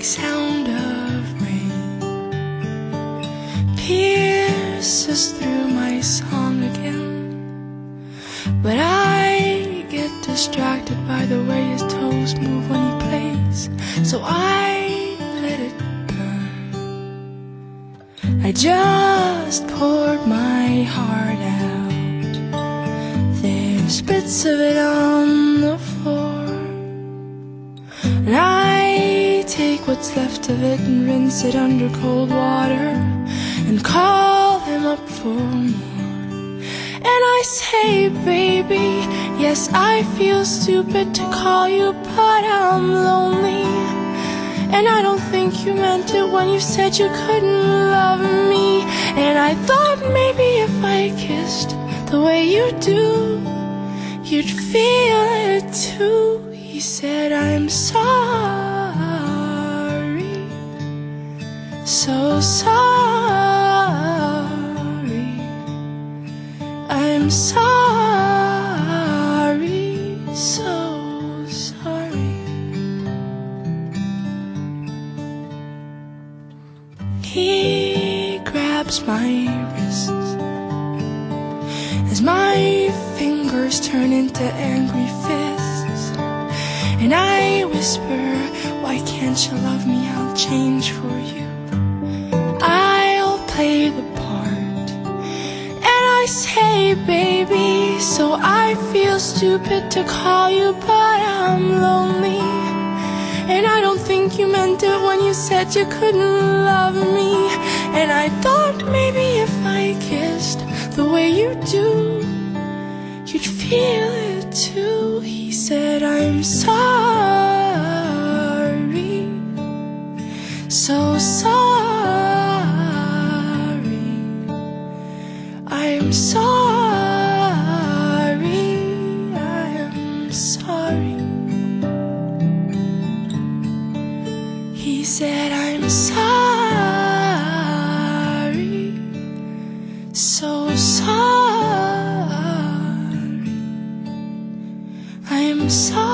like sound of rain pierces through my song again. But I get distracted by the way his toes move when he plays, so I let it burn. I just poured my heart out. There's bits of it on. Take what's left of it and rinse it under cold water and call him up for more. And I say, baby, yes, I feel stupid to call you, but I'm lonely. And I don't think you meant it when you said you couldn't love me. And I thought maybe if I kissed the way you do, you'd feel it too. He said, I'm sorry, so sorry. I'm sorry, so sorry. He grabs my wrists as my fingers turn into angry fists. And I whisper, Why can't you love me? I'll change for you. Say, baby, so I feel stupid to call you, but I'm lonely. And I don't think you meant it when you said you couldn't love me. And I thought maybe if I kissed the way you do, you'd feel it too. He said, I'm sorry, am sorry, I am sorry. He said, I'm sorry, so sorry. I'm sorry.